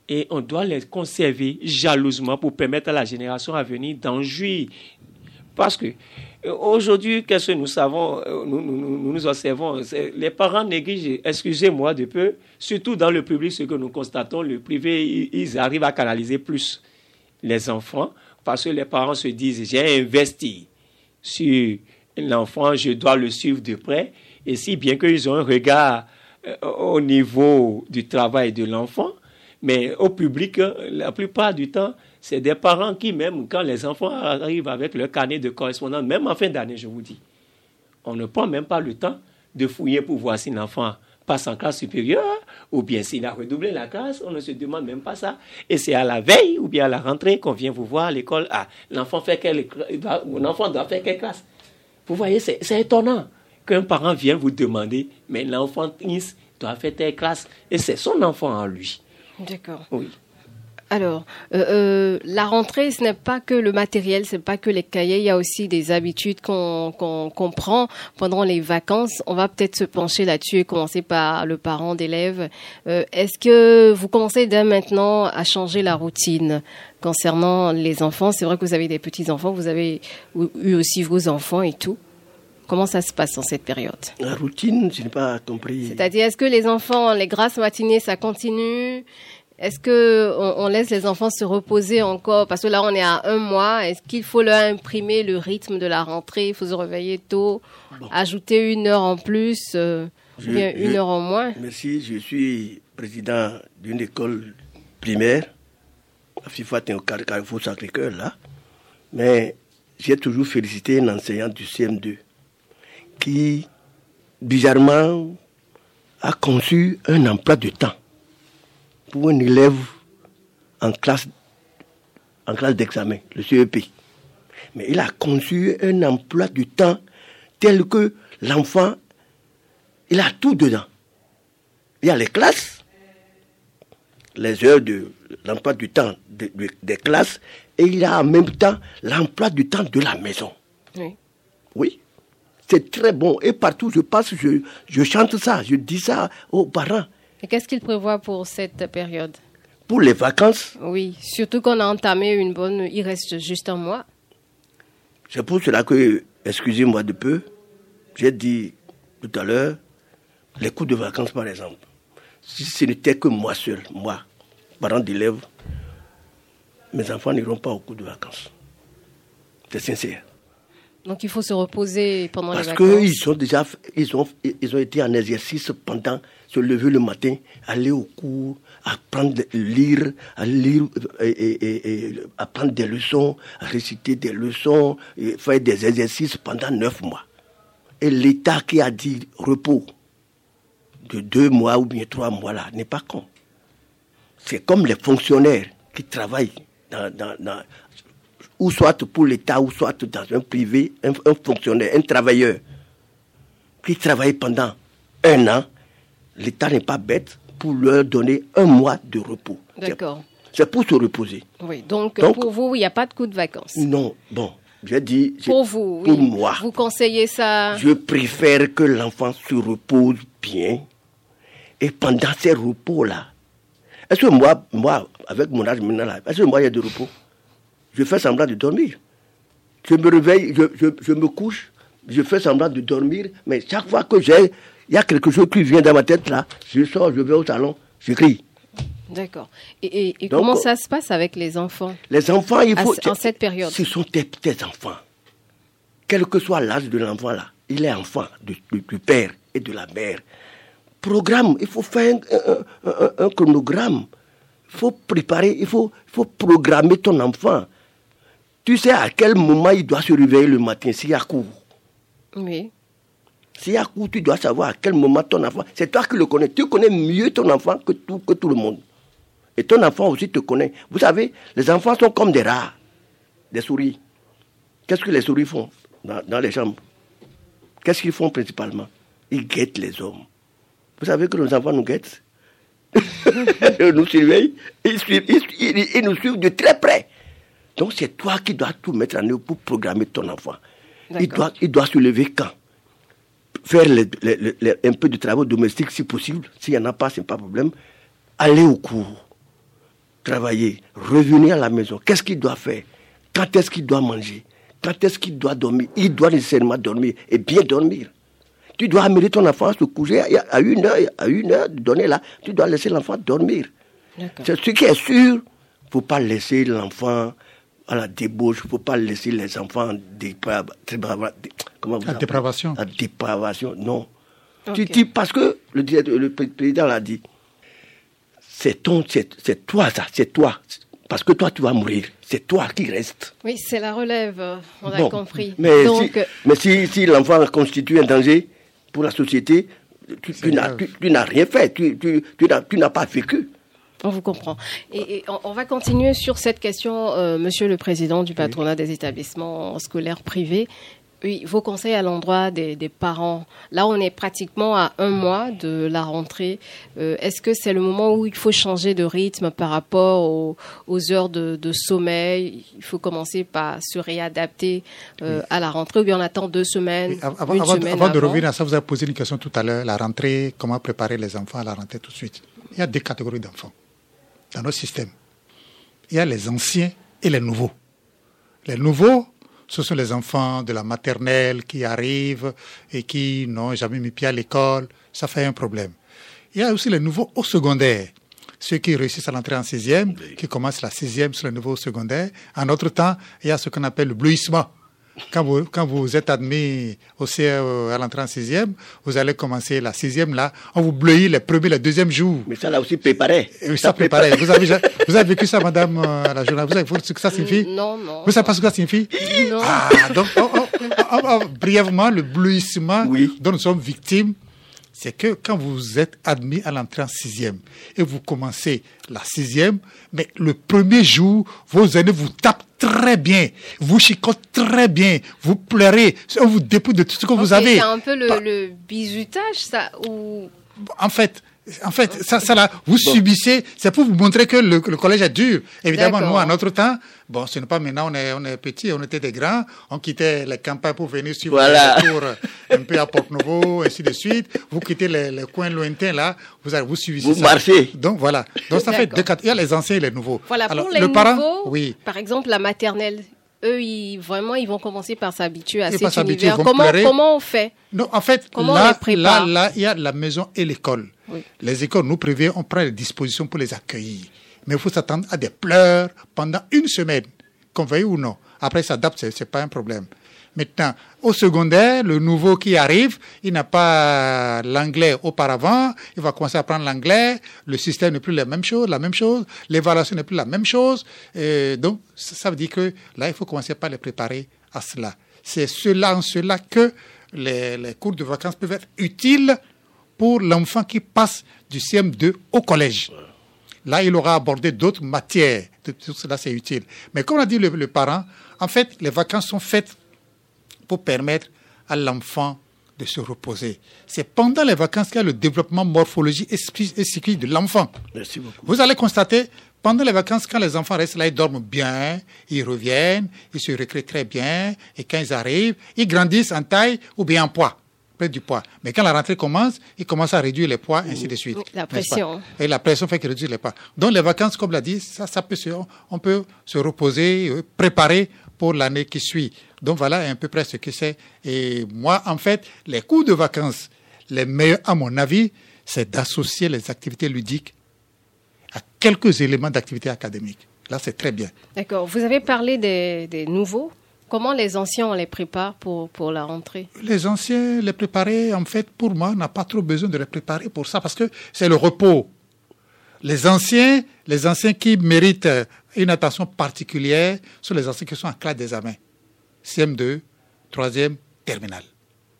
Et on doit les conserver jalousement pour permettre à la génération à venir d'en jouir. Parce que euh, aujourd'hui, qu'est-ce que nous savons, euh, nous nous, nous, observons, les parents négligent, excusez-moi de peu, surtout dans le public, ce que nous constatons, le privé, ils- arrivent à canaliser plus les enfants parce que les parents se disent j'ai investi sur l'enfant, je dois le suivre de près. Et si bien qu'ils ont un regard au niveau du travail de l'enfant, mais au public, euh, la plupart du temps, c'est des parents qui, même quand les enfants arrivent avec leur carnet de correspondance, même en fin d'année, je vous dis, on ne prend même pas le temps de fouiller pour voir si l'enfant passe en classe supérieure ou bien s'il a redoublé la classe, on ne se demande même pas ça. Et c'est à la veille ou bien à la rentrée qu'on vient vous voir à l'école. Ah, l'enfant fait quelle, doit- mon enfant doit faire quelle classe? Vous voyez, c'est étonnant qu'un parent vienne vous demander, mais l'enfant Is doit faire telle classe. Et c'est son enfant en lui. D'accord. Oui. Alors, euh, euh, la rentrée, ce n'est pas que le matériel, ce n'est pas que les cahiers, il y a aussi des habitudes qu'on qu'on qu'on prend pendant les vacances. On va peut-être se pencher là-dessus et commencer par le parent d'élève. Euh, Est-ce que vous commencez dès maintenant à changer la routine concernant les enfants? C'est vrai que vous avez des petits-enfants, vous avez eu aussi vos enfants et tout. Comment ça se passe en cette période? La routine, je n'ai pas compris. C'est-à-dire, est-ce que les enfants, les grasses matinées, ça continue? Est-ce que on, on laisse les enfants se reposer encore? Parce que là, on est à un mois. Est-ce qu'il faut leur imprimer le rythme de la rentrée? Il faut se réveiller tôt, ajouter une heure en plus, euh, ou Je- bien une heure en moins. Merci, je suis président d'une école primaire. À FIFA Carrefour Sacré-Cœur, là. Mais j'ai toujours félicité un enseignant du CM2 qui, bizarrement, a conçu un emploi de temps pour un élève en classe, en classe d'examen, le CEP. Mais il a conçu un emploi du temps tel que l'enfant, il a tout dedans. Il y a les classes, les heures de l'emploi du temps de- de- des classes, et il y a en même temps l'emploi du temps de la maison. Oui. Oui, c'est très bon. Et partout, je passe, je, je chante ça, je dis ça aux parents. Et qu'est-ce qu'il prévoit pour cette période? Pour les vacances, Oui, surtout qu'on a entamé une bonne. Il reste juste un mois. c'est pour cela que, excusez-moi de peu, j'ai dit tout à l'heure, les cours de vacances par exemple. Si ce n'était que moi seul, moi, parent d'élève, mes enfants n'iront pas aux cours de vacances. C'est sincère. Donc il faut se reposer pendant Parce les vacances. qu'ils sont déjà, ils ont, ils ont été en exercice pendant, se lever le matin, aller au cours, apprendre, lire, à lire, et, et- apprendre des leçons, réciter des leçons, et faire des exercices pendant neuf mois. Et l'État qui a dit repos de deux mois ou bien trois mois là n'est pas con. c'est comme les fonctionnaires qui travaillent dans, dans, dans- ou soit pour l'État, ou soit dans un privé, un, un fonctionnaire, un travailleur qui travaille pendant un an, l'État n'est pas bête pour leur donner un mois de repos. D'accord. C'est pour se reposer. Oui, donc, Donc- pour vous, il n'y a pas de coup de vacances. Non, bon, j'ai dit. j'ai- Pour vous, oui. Pour moi. Vous conseillez ça? Je préfère que l'enfant se repose bien. Et pendant ces repos-là, est-ce que moi, moi, avec mon âge maintenant, là, est-ce que moi, il y a de repos? Je fais semblant de dormir. Je me réveille, je, je- je me couche, je fais semblant de dormir, mais chaque fois que j'ai, il y a quelque chose qui vient dans ma tête là, je sors, je vais au salon, je crie. D'accord. Et, et- et Donc, comment euh, ça se passe avec les enfants? Les enfants, il faut. en cette période. Ce sont tes, tes enfants. Quel que soit l'âge de l'enfant là, il est enfant du, du- du père et de la mère. Programme, il faut faire un, un- un- un chronogramme. Il faut préparer, il faut, il faut programmer ton enfant. Tu sais à quel moment il doit se réveiller le matin s'il y a cours. Oui. S'il y a cours, tu dois savoir à quel moment ton enfant. C'est toi qui le connais. Tu connais mieux ton enfant que tout, que tout le monde. Et ton enfant aussi te connaît. Vous savez, les enfants sont comme des rats, des souris. Qu'est-ce que les souris font dans, dans les chambres? Qu'est-ce qu'ils font principalement? Ils guettent les hommes. Vous savez que nos enfants nous guettent? <laughs> Ils nous surveillent. Ils, suivent- ils- ils- ils nous suivent de très près. Donc c'est toi qui dois tout mettre en œuvre pour programmer ton enfant. Il doit, il doit se lever quand? Faire les- les- les- les- un peu de travaux domestiques si possible. S'il n'y en a pas, ce n'est pas problème. Aller au cours, travailler, revenir à la maison. Qu'est-ce qu'il doit faire? Quand est-ce qu'il doit manger? Quand est-ce qu'il doit dormir? Il doit nécessairement dormir et bien dormir. Tu dois amener ton enfant à se coucher à une heure, à une heure donnée là. Tu dois laisser l'enfant dormir. C'est ce qui est sûr. Il ne faut pas laisser l'enfant à la débauche. Il ne faut pas laisser les enfants en déprava- déprava- dé- comment vous À dépravation. À dépravation, non. Tu dis parce que le, président l'a dit. C'est ton, c'est c'est toi ça, c'est toi. Parce que toi tu vas mourir. C'est toi qui reste. Oui, c'est la relève, on a compris. Mais Donc, si, euh, mais si, si l'enfant constitue un danger pour la société, tu, tu n'as grave. tu- tu n'as rien fait. Tu, tu, tu n'as- tu n'as pas vécu. On vous comprend. Et, et on, on va continuer sur cette question, euh, Monsieur le Président du patronat des établissements scolaires privés. Oui, vos conseils à l'endroit des, des parents. Là, on est pratiquement à un mois de la rentrée. Euh, Est-ce que c'est le moment où il faut changer de rythme par rapport aux, aux heures de, de sommeil? Il faut commencer par se réadapter euh, à la rentrée ou bien on attend deux semaines, Oui, avant, une avant de- semaine avant de avant? revenir à ça, vous avez posé une question tout à l'heure, la rentrée, comment préparer les enfants à la rentrée tout de suite? Il y a deux catégories d'enfants dans notre système. Il y a les anciens et les nouveaux. Les nouveaux, ce sont les enfants de la maternelle qui arrivent et qui n'ont jamais mis pied à l'école. Ça fait un problème. Il y a aussi les nouveaux au secondaire. Ceux qui réussissent à l'entrée en sixième, qui commencent la sixième sur le niveau secondaire. En autre temps, il y a ce qu'on appelle le bleuissement. Quand vous, quand vous êtes admis au CE à l'entrée en sixième, vous allez commencer la sixième là, on vous bleuit les premiers, les deuxièmes jours. Mais ça l'a aussi préparé. Ça préparait. Vous avez, vous avez vécu ça, madame euh, la journaliste Vous savez ce que ça signifie? Non, non. Vous savez pas ce que ça signifie? Non. Ah, donc, oh, oh, oh, oh, oh, brièvement, le bleuissement Oui. dont nous sommes victimes, c'est que quand vous êtes admis à l'entrée en sixième et vous commencez la sixième, mais le premier jour, vos aînés vous tapent très bien, vous chicotent très bien, vous pleurez, on vous dépouille de tout ce que vous avez. C'est un peu le, Pas- le bizutage, ça, ou en fait, en fait, ça, ça là, vous subissez, c'est pour vous montrer que le, le collège est dur. Évidemment, nous, à notre temps, bon, ce n'est pas maintenant, on est, on est petits, on était des grands, on quittait les campagnes pour venir suivre Voilà. les cours un peu à Porte-Nouveau, ainsi de suite. Vous quittez les, les coins lointains, là, vous, allez- vous suivez Vous ça. marchez. Donc, voilà. Donc, ça fait deux cat- Il y a les anciens et les nouveaux. Voilà, Alors, pour les le nouveaux, parent, oui. par exemple, la maternelle, eux, ils, vraiment, ils vont commencer par s'habituer à cet univers. Comment, comment on fait? Non, en fait, Comment là, prépare? là, là, il y a la maison et l'école. Oui. Les écoles, nous privées, on prend les dispositions pour les accueillir. Mais il faut s'attendre à des pleurs pendant une semaine, qu'on veuille ou non. Après, s'adapte, c'est, c'est pas un problème. Maintenant, au secondaire, le nouveau qui arrive, il n'a pas l'anglais auparavant, il va commencer à apprendre l'anglais, le système n'est plus la même chose, la même chose, l'évaluation n'est plus la même chose. Donc, ça veut dire que là, il faut commencer par les préparer à cela. C'est cela en cela que les, les cours de vacances peuvent être utiles pour l'enfant qui passe du CM2 au collège. Là, il aura abordé d'autres matières. Tout cela, c'est utile. Mais comme a dit le, le parent, en fait, les vacances sont faites pour permettre à l'enfant de se reposer. C'est pendant les vacances qu'il y a le développement morphologique et psychique de l'enfant. Merci beaucoup. Vous allez constater, pendant les vacances, quand les enfants restent là, ils dorment bien, ils reviennent, ils se récréent très bien, et quand ils arrivent, ils grandissent en taille ou bien en poids, près du poids. Mais quand la rentrée commence, ils commencent à réduire les poids, ainsi de suite. La pression. Et la pression fait qu'ils réduisent les poids. Donc les vacances, comme l'a dit, ça, ça peut se, on peut se reposer, euh, préparer pour l'année qui suit. Donc voilà à peu près ce que c'est. Et moi, en fait, les cours de vacances, les meilleurs, à mon avis, c'est d'associer les activités ludiques à quelques éléments d'activité académique. Là, c'est très bien. D'accord. Vous avez parlé des, des nouveaux. Comment les anciens, on les prépare pour, pour la rentrée? Les anciens, les préparer, en fait, pour moi, on n'a pas trop besoin de les préparer pour ça, parce que c'est le repos. Les anciens, les anciens qui méritent euh, une attention particulière sont les anciens qui sont en classe d'examen. CM2, troisième, terminale.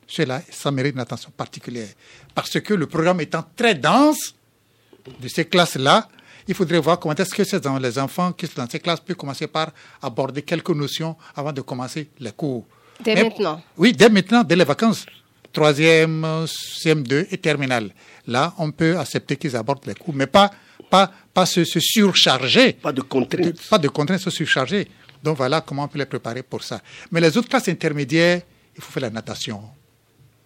Ceux-là, ça mérite une attention particulière. Parce que le programme étant très dense de ces classes-là, il faudrait voir comment est-ce que ces- les enfants qui sont dans ces classes peuvent commencer par aborder quelques notions avant de commencer les cours. Dès Mais- maintenant. Oui, dès maintenant, dès les vacances. Troisième, euh, CM2 et terminale. Là, on peut accepter qu'ils abordent les cours, mais pas, pas, pas se, se surcharger. Pas de contraintes. Pas de contraintes se surcharger. Donc voilà comment on peut les préparer pour ça. Mais les autres classes intermédiaires, il faut faire la natation,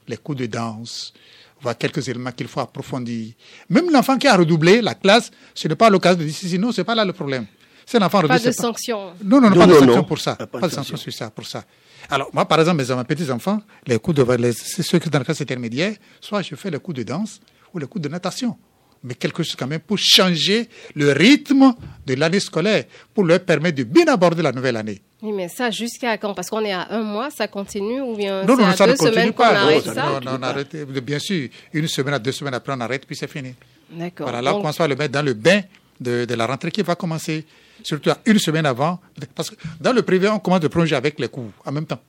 les cours de danse, voir quelques éléments qu'il faut approfondir. Même l'enfant qui a redoublé la classe, ce n'est pas l'occasion de dire si, si, non, c'est pas là le problème. C'est l'enfant Pas redoublé. de c'est sanction. non, non, non, Non, pas de non, sanction non. pour ça. Pas Pas, de de sanction sur ça, pour ça. Alors, moi, par exemple, mes petits-enfants, les cours de, les, ceux qui sont dans la classe intermédiaire, soit je fais les cours de danse ou les cours de natation. Mais quelque chose quand même pour changer le rythme de l'année scolaire, pour leur permettre de bien aborder la nouvelle année. Oui, mais ça, jusqu'à quand? Parce qu'on est à un mois, ça continue ou bien non, non, à ça ne deux continue semaines qu'on pas. Arrête ça- ça? non, non, on arrête. Bien sûr, une semaine à deux semaines après, on arrête, puis c'est fini. D'accord. Voilà, là, on commence à le mettre dans le bain de, de la rentrée qui va commencer, surtout à une semaine avant. Parce que dans le privé, on commence de prolonger avec les cours en même temps.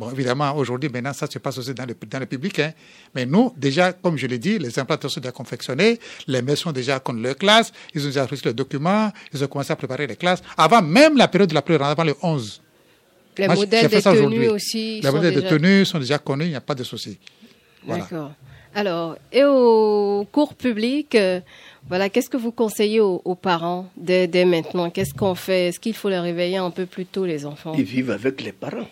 Bon, évidemment, aujourd'hui, maintenant, ça se passe aussi dans le, dans le public. hein. Mais nous, déjà, comme je l'ai dit, les implantations sont déjà confectionnées, les maîtres sont déjà contre leur classe, ils ont déjà reçu le document, ils ont commencé à préparer les classes, avant même la période de la première, avant le 11. les Moi, modèles ça tenues aussi. Les sont modèles déjà... de tenues sont déjà connus, il n'y a pas de souci. Voilà. D'accord. Alors, et au cours public, euh, voilà, qu'est-ce que vous conseillez aux, aux parents dès, dès maintenant? Qu'est-ce qu'on fait? Est-ce qu'il faut les réveiller un peu plus tôt, les enfants? Ils vivent avec les parents.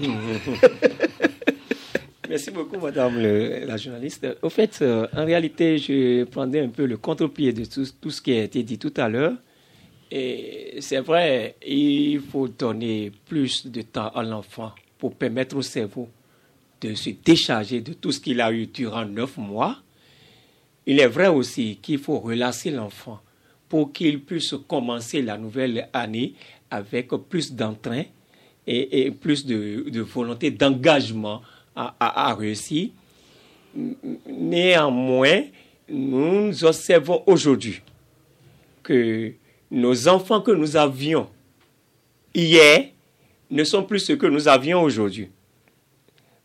<laughs> Merci beaucoup, madame la journaliste. Au fait, euh, en réalité, je prendrais un peu le contre-pied de tout, tout ce qui a été dit tout à l'heure. Et c'est vrai, il faut donner plus de temps à l'enfant pour permettre au cerveau de se décharger de tout ce qu'il a eu durant neuf mois. Il est vrai aussi qu'il faut relâcher l'enfant pour qu'il puisse commencer la nouvelle année avec plus d'entrain et, plus de, volonté, d'engagement à, réussir. Néanmoins, nous observons aujourd'hui que nos enfants que nous avions hier ne sont plus ceux que nous avions aujourd'hui.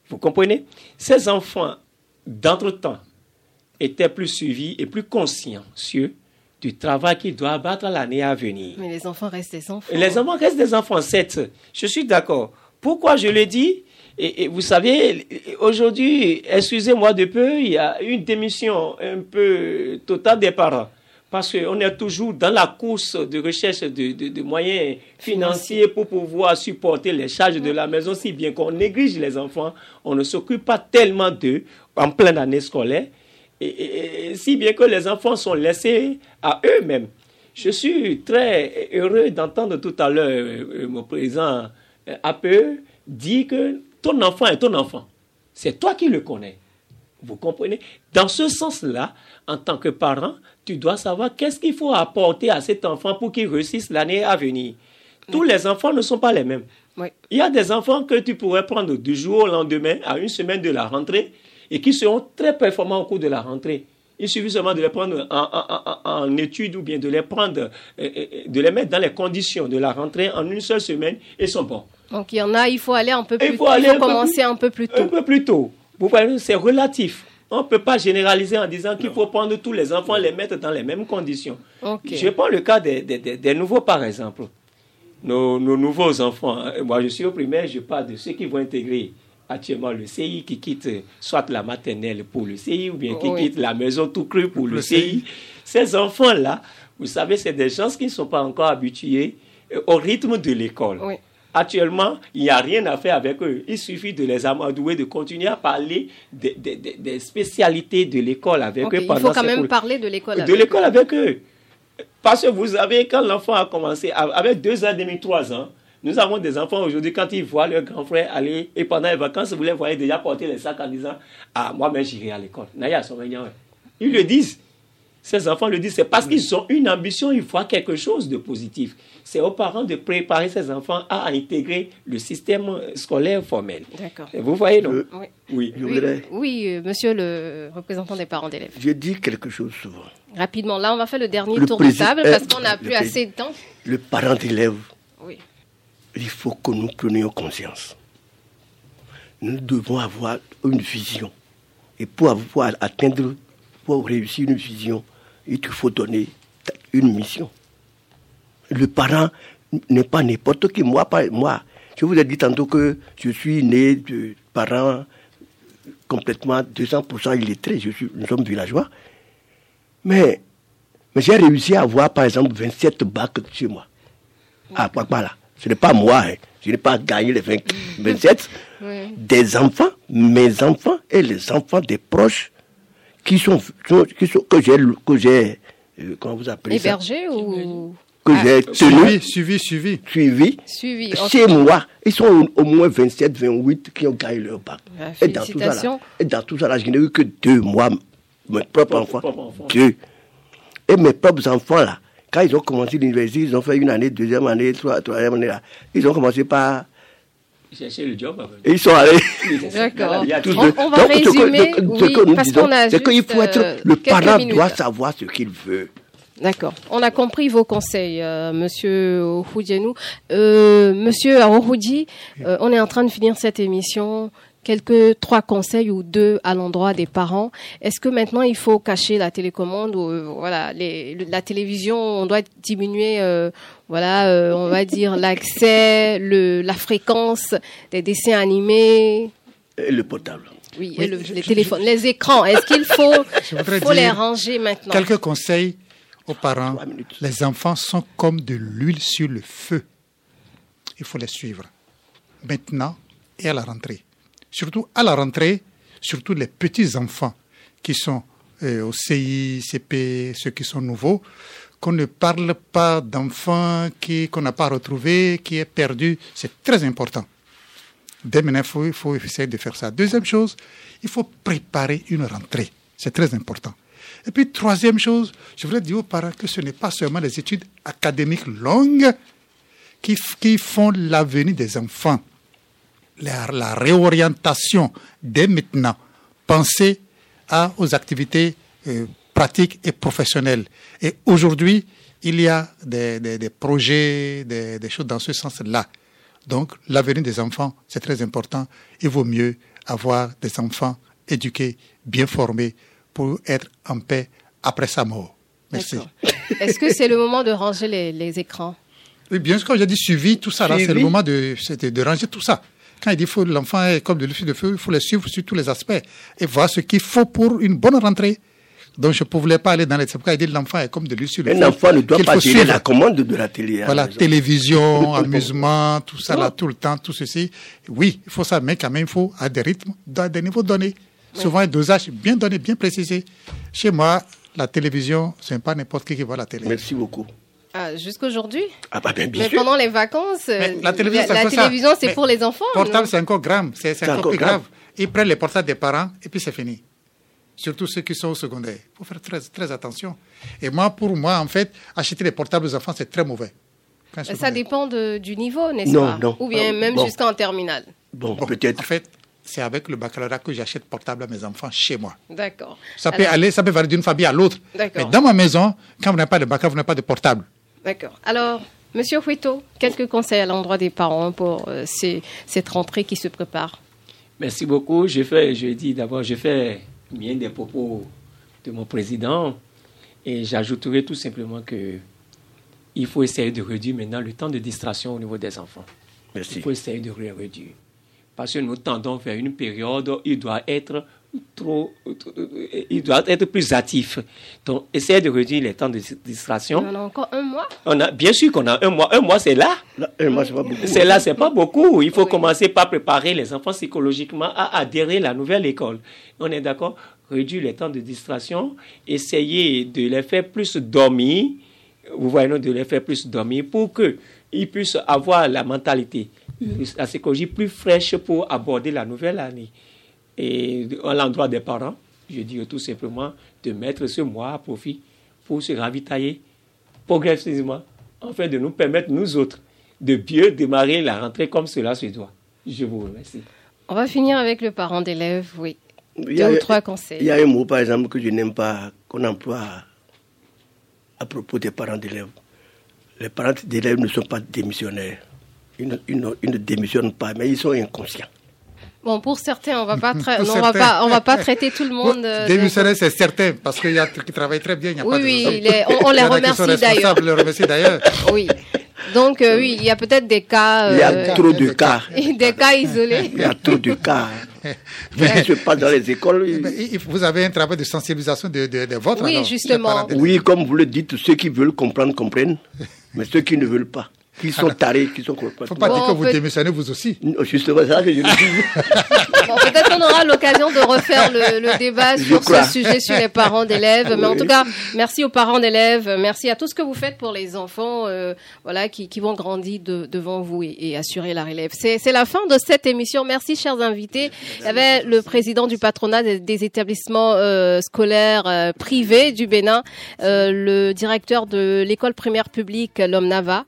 Vous comprenez? Ces enfants, d'entre-temps, étaient plus suivis et plus consciencieux du travail qu'ils doivent abattre l'année à venir. Mais les enfants restent des enfants. Les enfants restent des enfants, certes. Je suis d'accord. Pourquoi je le dis? Et, et vous savez, aujourd'hui, excusez-moi de peu, il y a une démission un peu totale des parents. Parce qu'on est toujours dans la course de recherche de, de- de moyens financiers pour pouvoir supporter les charges de la maison, si bien qu'on néglige les enfants, on ne s'occupe pas tellement d'eux en pleine année scolaire, et, et- et si bien que les enfants sont laissés à eux-mêmes. Je suis très heureux d'entendre tout à l'heure euh, mon président euh, APE dire que ton enfant est ton enfant. C'est toi qui le connais. Vous comprenez? Dans ce sens-là, en tant que parent, tu dois savoir qu'est-ce qu'il faut apporter à cet enfant pour qu'il réussisse l'année à venir. Tous les enfants ne sont pas les mêmes. Oui. Il y a des enfants que tu pourrais prendre du jour au lendemain, à une semaine de la rentrée, et qui seront très performants au cours de la rentrée. Il suffit seulement de les prendre en, en- en- en étude ou bien de les prendre, euh, euh, de les mettre dans les conditions de la rentrée en une seule semaine, et sont bons. Donc il y en a, il faut aller un peu plus il faut tôt. aller Il un faut peu commencer plus- un peu plus Un tôt. peu plus tôt. Vous voyez, c'est relatif. On ne peut pas généraliser en disant qu'il faut prendre tous les enfants, les mettre dans les mêmes conditions. Je prends le cas des, des, nouveaux, par exemple. Nos, nos, nouveaux enfants. Hein. Moi, je suis au primaire, je parle de ceux qui vont intégrer actuellement le CI, qui quittent soit la maternelle pour le CI, ou bien qui quittent la maison tout cru pour le, CI. Ces enfants-là, vous savez, c'est des gens qui ne sont pas encore habitués euh, au rythme de l'école. Actuellement, il n'y a rien à faire avec eux. Il suffit de les amadouer, de continuer à parler des, des, spécialités de l'école avec eux. Pendant il faut quand même parler de l'école avec De l'école avec eux. Parce que vous savez, quand l'enfant a commencé, avec deux ans et demi, trois ans, nous avons des enfants aujourd'hui, quand ils voient leur grand frère aller, et pendant les vacances, vous les voyez déjà porter les sacs en disant Ah, moi-même, j'irai à l'école. Ils le disent. Ces enfants le disent, c'est parce qu'ils ont une ambition, ils voient quelque chose de positif. C'est aux parents de préparer ces enfants à intégrer le système scolaire formel. D'accord. Vous voyez, donc? Oui. Oui. oui. Euh, monsieur le représentant des parents d'élèves. Je dis quelque chose souvent. Rapidement, là, on va faire le dernier tour de table parce qu'on n'a plus assez de temps. Le parent d'élève. Il faut que nous prenions conscience. Nous devons avoir une vision. Et pour pouvoir atteindre, pour réussir une vision, il faut donner une mission. Le parent n'est pas n'importe qui. Moi, pas, moi, je vous ai dit tantôt que je suis né de parents complètement 200% illettrés. Je suis, nous sommes villageois. Mais, mais j'ai réussi à avoir, par exemple, 27 bacs chez moi. À là. Ce n'est pas moi. Hein. Je n'ai pas gagné les 27. <laughs> Des enfants, mes enfants et les enfants des proches qui sont, qui sont que j'ai, que j'ai, euh, comment vous appelez Hébergé ou? Que ah. j'ai tenu, suivi, suivi, suivi, suivi, chez moi. Ils sont au, moins 27, 28 qui ont gagné leur bac. Ah, et, dans tout ça, là, et dans tout ça, là, je n'ai eu que deux, moi, mes propres enfants, deux. Et mes propres enfants, là, quand ils ont commencé l'université, ils ont fait une année, deuxième année, troisième année, là, ils ont commencé par chercher le job. Et ils sont allés. <laughs> D'accord. On, on, va résumer. parce qu'on a C'est qu'il faut être. Euh, le parent doit savoir ce qu'il veut. D'accord. On a compris vos conseils, euh, Monsieur Ohudianou. Euh, Monsieur Arohoudi, euh, on est en train de finir cette émission. Quelques trois conseils ou deux à l'endroit des parents. Est-ce que maintenant il faut cacher la télécommande ou euh, voilà les, la télévision, on doit diminuer voilà, euh, on va dire <laughs> l'accès, le, la fréquence des dessins animés? Et le portable. Oui, et les téléphones, les écrans. Est-ce qu'il faut, <laughs> faut les ranger maintenant? Quelques conseils aux parents. Les enfants sont comme de l'huile sur le feu. Il faut les suivre. Maintenant et à la rentrée. Surtout à la rentrée, surtout les petits enfants qui sont euh, au CI, CP, ceux qui sont nouveaux qu'on ne parle pas d'enfants qu'on n'a pas retrouvé, qui est perdu. C'est très important. Dès maintenant, il faut, essayer de faire ça. Deuxième chose, il faut préparer une rentrée. C'est très important. Et puis, troisième chose, je voudrais dire aux parents que ce n'est pas seulement les études académiques longues qui, qui font l'avenir des enfants. La, la, réorientation dès maintenant. Pensez à, aux activités euh, pratique et professionnelle. Et aujourd'hui, il y a des, des, projets, des, des, choses dans ce sens-là. Donc, l'avenir des enfants, c'est très important. Il vaut mieux avoir des enfants éduqués, bien formés, pour être en paix après sa mort. Merci. Est-ce que c'est le moment de ranger les, les écrans? Oui, bien sûr, j'ai dit suivi, tout ça, là, c'est le moment de, de ranger tout ça. Quand il dit que l'enfant est comme de l'effet de feu, il faut le suivre sur tous les aspects et voir ce qu'il faut pour une bonne rentrée. Donc je ne pouvais pas aller dans les... C'est pourquoi il dit l'enfant est comme de lui sur le Un enfant ne doit pas gérer la commande de la télé. Hein, voilà, télévision, <laughs> amusement, tout ça là, tout le temps, tout ceci. Oui, il faut ça, mais quand même, il faut à des rythmes, à des niveaux donnés. Souvent un dosage bien donné, bien précisé. Chez moi, la télévision, ce n'est pas n'importe qui qui voit la télé. Merci beaucoup. Ah, Jusqu'aujourd'hui ah bah bien, Mais pendant les vacances, la télévision, c'est pour les enfants. Portable, c'est encore grave. C'est encore, plus grave. Ils prennent les portables des parents et puis c'est fini surtout ceux qui sont au secondaire. Il faut faire très, très attention. Et moi, pour moi, en fait, acheter les portables aux enfants, c'est très mauvais. Ça dépend du niveau, n'est-ce pas non. Ou bien même jusqu'en terminale Bon, peut-être. En fait, c'est avec le baccalauréat que j'achète portable à mes enfants chez moi. D'accord. Ça peut aller, ça peut varier d'une famille à l'autre. Mais dans ma maison, quand vous n'avez pas de baccalauréat, vous n'avez pas de portable. D'accord. Alors, Monsieur Huito, quelques conseils à l'endroit des parents pour euh, cette rentrée qui se prépare? Merci beaucoup. Je fais, je dis d'abord, je fais mien des propos de mon président. Et j'ajouterai tout simplement que il faut essayer de réduire maintenant le temps de distraction au niveau des enfants. Merci. Il faut essayer de réduire. Parce que nous tendons vers une période où il doit être trop, il doit être plus actif. Donc, essayez de réduire les temps de distraction. On a encore un mois. On a, bien sûr qu'on a un mois. Un mois, c'est là. Là, un mois, c'est pas beaucoup. C'est là, c'est pas beaucoup. Il faut Oui. commencer par préparer les enfants psychologiquement à adhérer à la nouvelle école. On est d'accord? Réduire les temps de distraction, essayer de les faire plus dormir, vous voyez, non, de les faire plus dormir pour qu'ils puissent avoir la mentalité, la psychologie plus fraîche pour aborder la nouvelle année. Et à l'endroit des parents, je dirais tout simplement de mettre ce mois à profit pour se ravitailler progressivement, afin de nous permettre, nous autres, de bien démarrer la rentrée comme cela se doit. Je vous remercie. On va finir avec le parent d'élève, oui. Il y, Deux a, ou trois il conseils. y a un mot, par exemple, que je n'aime pas, qu'on emploie à propos des parents d'élèves. Les parents d'élèves ne sont pas démissionnaires. Ils ne, ils ne- ils ne démissionnent pas, mais ils sont inconscients. Bon, pour certains, on va pas, tra- <laughs> Pour non, on va pas, on va pas <laughs> traiter tout le monde. euh, Démissionner, c'est certain, parce qu'il y a qui travaillent très bien. Il n'y a Oui, pas de oui, <laughs> les- on- on les remercie d'ailleurs. les remercie d'ailleurs. Oui. Donc, euh, oui, il y a peut-être des cas. Il y a euh, trop de cas. des cas isolés. Il y a trop de cas. Ce qui se passe dans les écoles. Mais vous avez un travail de sensibilisation de, de, de votre Oui, alors, justement. Oui, comme vous le dites, ceux qui veulent comprendre comprennent, mais ceux qui ne veulent pas, qui sont tarés, qui sont Il ne faut complètement. pas Bon, dire que vous peut- démissionnez vous aussi. Justement, ça que je le dis. <laughs> Bon, peut-être on aura l'occasion de refaire le, le débat Je sur crois. ce sujet sur les parents d'élèves. Mais en tout cas, merci aux parents d'élèves, merci à tout ce que vous faites pour les enfants, euh, voilà, qui, qui vont grandir de- devant vous et, et assurer la relève. C'est c'est la fin de cette émission. Merci, chers invités. Il y avait le président du patronat des, des établissements euh, scolaires euh, privés du Bénin, euh, le directeur de l'école primaire publique L'Homme Nava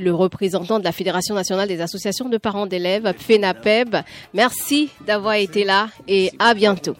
le représentant de la Fédération nationale des associations de parents d'élèves, FENAPEB. Merci d'avoir été là et à bientôt.